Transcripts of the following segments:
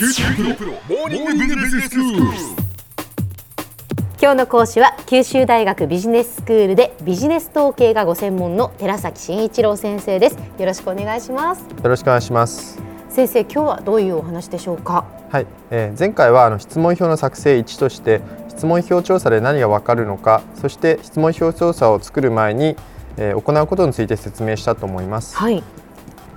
九州大学モーニングビジネススクール。今日の講師は九州大学ビジネススクールでビジネス統計がご専門の寺崎真一郎先生ですよろしくお願いしますよろしくお願いします。先生今日はどういうお話でしょうか？はい、えー前回はあの質問票の作成1として質問票調査で何がわかるのか、そして質問票調査を作る前に、えー行うことについて説明したと思います。はい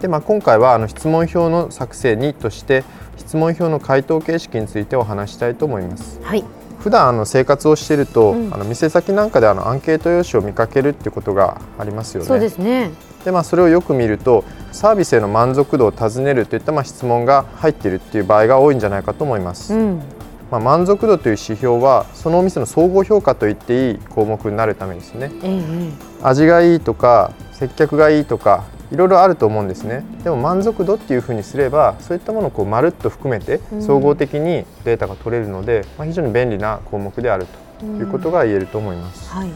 で、まあ今回はあの質問票の作成2として質問票の回答形式についてお話したいと思います。はい。普段あの生活をしていると、うん。あの店先なんかであのアンケート用紙を見かけるっていうことがありますよね。そうですね。でまあ、それをよく見るとサービスへの満足度を尋ねるといったまあ質問が入っているっていう場合が多いんじゃないかと思います、うん。まあ、満足度という指標はそのお店の総合評価と言っていい項目になるためですね。えええ。味がいいとか接客がいいとかいろいろあると思うんですね。でも満足度っていうふうにすればそういったものをこうまるっと含めてうん。総合的にデータが取れるので、まあ、非常に便利な項目であるということが言えると思います、はい。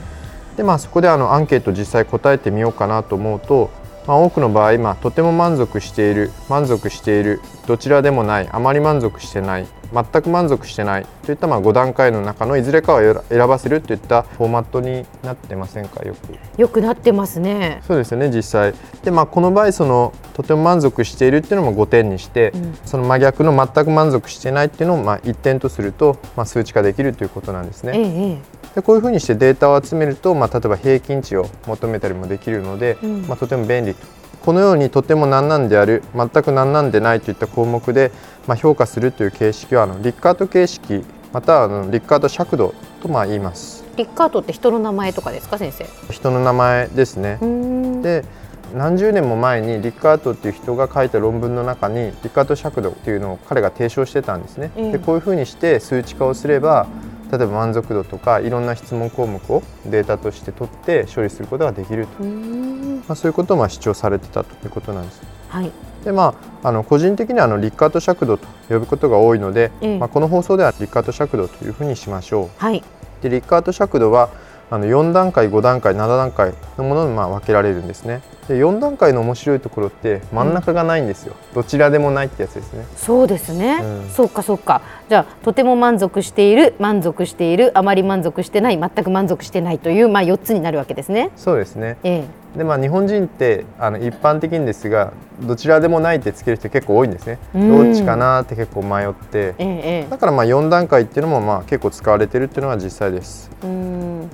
でまあそこであのアンケート実際答えてみようかなと思うと、まあ、多くの場合、まあ、とても満足している満足しているどちらでもないあまり満足してない全く満足してないといったまあ5段階の中のいずれかを選選ばせるといったフォーマットになってませんか？よく。よくなってますね。そうですよね実際。で、まあ、この場合そのとても満足しているっていうのも5点にして、うん。その真逆の全く満足していないっていうのをまあ1点とすると、まあ、数値化できるということなんですね。えええ。でこういうふうにしてデータを集めると、まあ、例えば平均値を求めたりもできるので、うん。まあ、とても便利とこのようにとても何なんである全く何なんでないといった項目で、まあ、評価するという形式はあのリッカート形式またはあのリッカート尺度とまあ言います。リッカートって人の名前とかですか先生？人の名前ですね。で何十年も前にリッカートっていう人が書いた論文の中にリッカート尺度っていうのを彼が提唱してたんですね。ええ。でこういうふうにして数値化をすれば例えば満足度とかいろんな質問項目をデータとして取って処理することができると、まあ、そういうことをまあ主張されてたということなんです。はいでまあ、あの個人的にはあのリッカート尺度と呼ぶことが多いので、ええまあ、この放送ではリッカート尺度というふうにしましょう。はいでリッカート尺度はあの4段階5段階7段階のものにまあ分けられるんですねで4段階の面白いところって真ん中がないんですよ、どちらでもないってやつですね。そうですね、うん。そうかそうか。じゃあとても満足している満足しているあまり満足してない全く満足してないというまあ4つになるわけですね。そうですね。ええ。でまあ日本人ってあの一般的にですがどちらでもないってつける人結構多いんですね。うん。どっちかなって結構迷って。えだからまあ4段階っていうのもまあ結構使われてるっていうのが実際です。うーん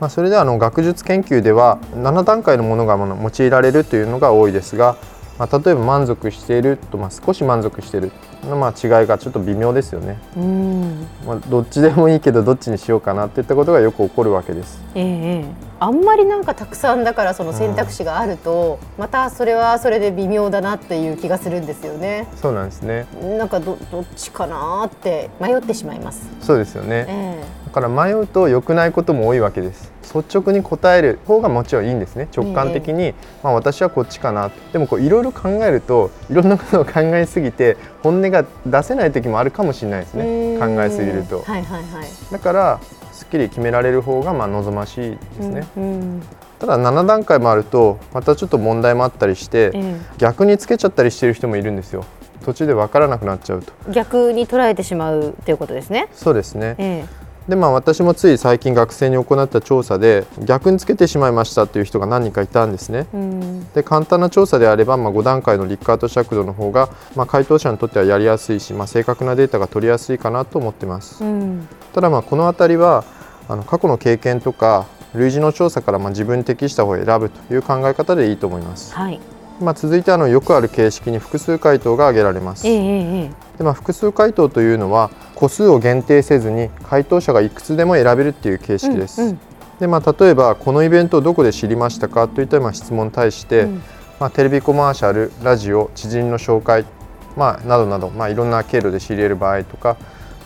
まあ、それであの学術研究では7段階のものが用いられるというのが多いですが、まあ、例えば満足していると、まあ、少し満足している。のまあ違いがちょっと微妙ですよね、うーん。まあ、どっちでもいいけどどっちにしようかなっていったことがよく起こるわけです。ええええ。あんまりなんかたくさんだからその選択肢があると、またそれはそれで微妙だなっていう気がするんですよね。そうなんですね。なんかどどっちかなって迷ってしまいます。そうですよね。えだから迷うと良くないことも多いわけです。率直に答える方がもちろんいいんですね。直感的に、まあ、私はこっちかなでもこういろいろ考えるといろんなことを考えすぎて本音が出せない時もあるかもしれないですえね考えすぎると。はいはいはい。だからすっきり決められる方がまあ望ましいですね、うんうん。ただ7段階もあるとまたちょっと問題もあったりしてえ逆につけちゃったりしてる人もいるんですよ。途中で分からなくなっちゃうと。え逆に捉えてしまうということですね。そうですね。えでまあ私もつい最近学生に行った調査で逆につけてしまいましたという人が何人かいたんですね。えうん。で簡単な調査であれば、まあ、5段階のリッカート尺度の方が、まあ、回答者にとってはやりやすいし、まあ、正確なデータが取りやすいかなと思ってます。うん。ただまあこの辺りはあの過去の経験とか類似の調査からまあ自分に適した方を選ぶという考え方でいいと思います、はいまあ、続いてあのよくある形式に複数回答が挙げられます。えええええで、まあ、複数回答というのは個数を限定せずに回答者がいくつでも選べるっていう形式です、うんうん。でまあ、例えばこのイベントをどこで知りましたかといったまあ質問に対して、うん。まあ、テレビコマーシャルラジオ知人の紹介、まあ、などなど、まあ、いろんな経路で知り得る場合とか、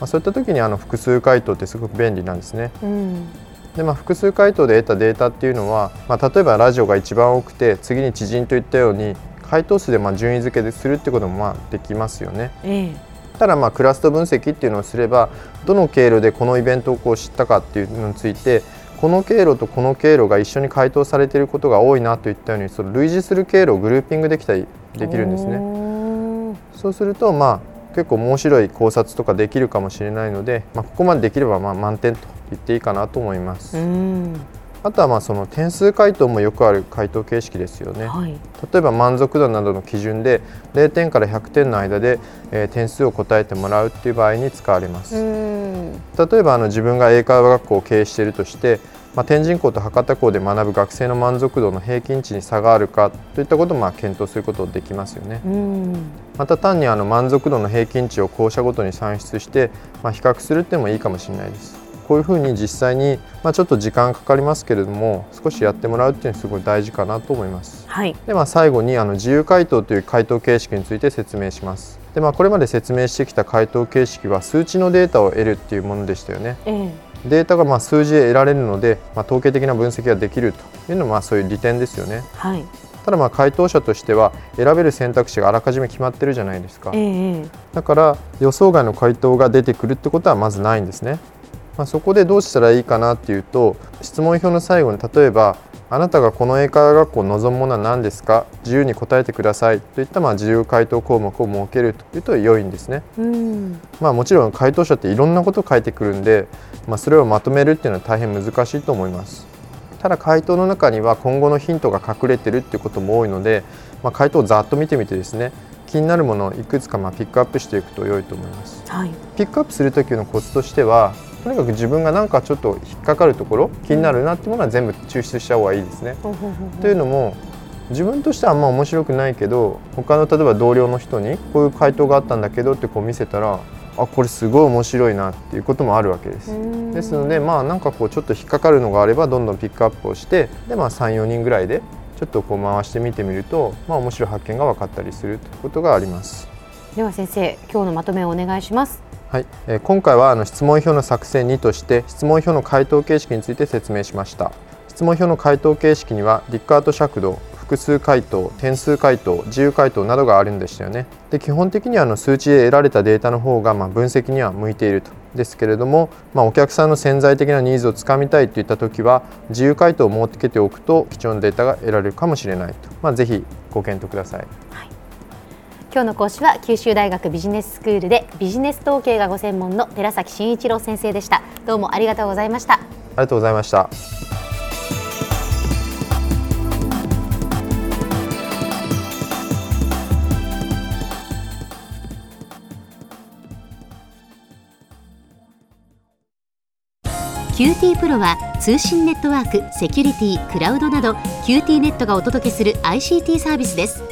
まあ、そういった時にあの複数回答ってすごく便利なんですね。うんでまあ、複数回答で得たデータっていうのは、まあ、例えばラジオが一番多くて次に知人といったように回答数でまあ順位付けでするってこともまあできますよね。えただまあクラスト分析っていうのをすればどの経路でこのイベントをこう知ったかっていうのについてこの経路とこの経路が一緒に回答されていることが多いなといったようにその類似する経路をグルーピングできたりえできるんですね。そうするとまあ結構面白い考察とかできるかもしれないので、まあ、ここまでできればまあ満点と言っていいかなと思います。うんあとはまあその点数回答もよくある回答形式ですよね。はい例えば満足度などの基準で0点から100点の間で、えー点数を答えてもらうっていう場合に使われます。うん例えばあの自分が英会話学校を経営しているとして、まあ、天神校と博多校で学ぶ学生の満足度の平均値に差があるかといったこともまあ検討することできますよね。うんまた単にあの満足度の平均値を校舎ごとに算出して、まあ、比較するってもいいかもしれないです。こういうふうに実際に、まあ、ちょっと時間かかりますけれども少しやってもらうっていうのはすごい大事かなと思います。はいで、まあ、最後にあの自由回答という回答形式について説明します。で、まあ、これまで説明してきた回答形式は数値のデータを得るっていうものでしたよね。ええデータがまあ数字で得られるので、まあ、統計的な分析ができるというのはまあそういう利点ですよね。はいただまあ回答者としては選べる選択肢があらかじめ決まってるじゃないですかえ。えだから予想外の回答が出てくるってことはまずないんですね。まあ、そこでどうしたらいいかなっていうと質問票の最後に例えば「あなたがこの英会話学校を望むものは何ですか？自由に答えてください」といったまあ自由回答項目を設けるというと良いんですね。うんまあ、もちろん回答者っていろんなことを書いてくるんで、まあ、それをまとめるっていうのは大変難しいと思います。ただ回答の中には今後のヒントが隠れてるっていうことも多いので、まあ、回答をざっと見てみてですね気になるものをいくつかまあピックアップしていくと良いと思います。はいピックアップする時のコツとしてはとにかく自分が何かちょっと引っかかるところ気になるなっていうものは全部抽出した方がいいですね。というのも自分としてはあんま面白くないけど他の例えば同僚の人にこういう回答があったんだけどってこう見せたらあこれすごい面白いなっていうこともあるわけです。うんですのでまあなんかこうちょっと引っかかるのがあればどんどんピックアップをしてでまあ34人ぐらいでちょっとこう回してみてみるとまあ面白い発見が分かったりするということがあります。では先生今日のまとめをお願いしますはい、え今回はあの質問票の作成2として質問票の回答形式について説明しました。質問票の回答形式にはリッカート尺度複数回答点数回答自由回答などがあるんでしたよね。で基本的にはあの数値で得られたデータの方がま分析には向いていると。ですけれども、まあ、お客さんの潜在的なニーズをつかみたいといった時は自由回答を設けておくと貴重なデータが得られるかもしれないと、まあ、ぜひご検討ください。今日の講師は九州大学ビジネススクールでビジネス統計がご専門の寺崎真一郎先生でした。どうもありがとうございました。ありがとうございました。QT プロは通信ネットワーク、セキュリティ、クラウドなど QT ネットがお届けする ICT サービスです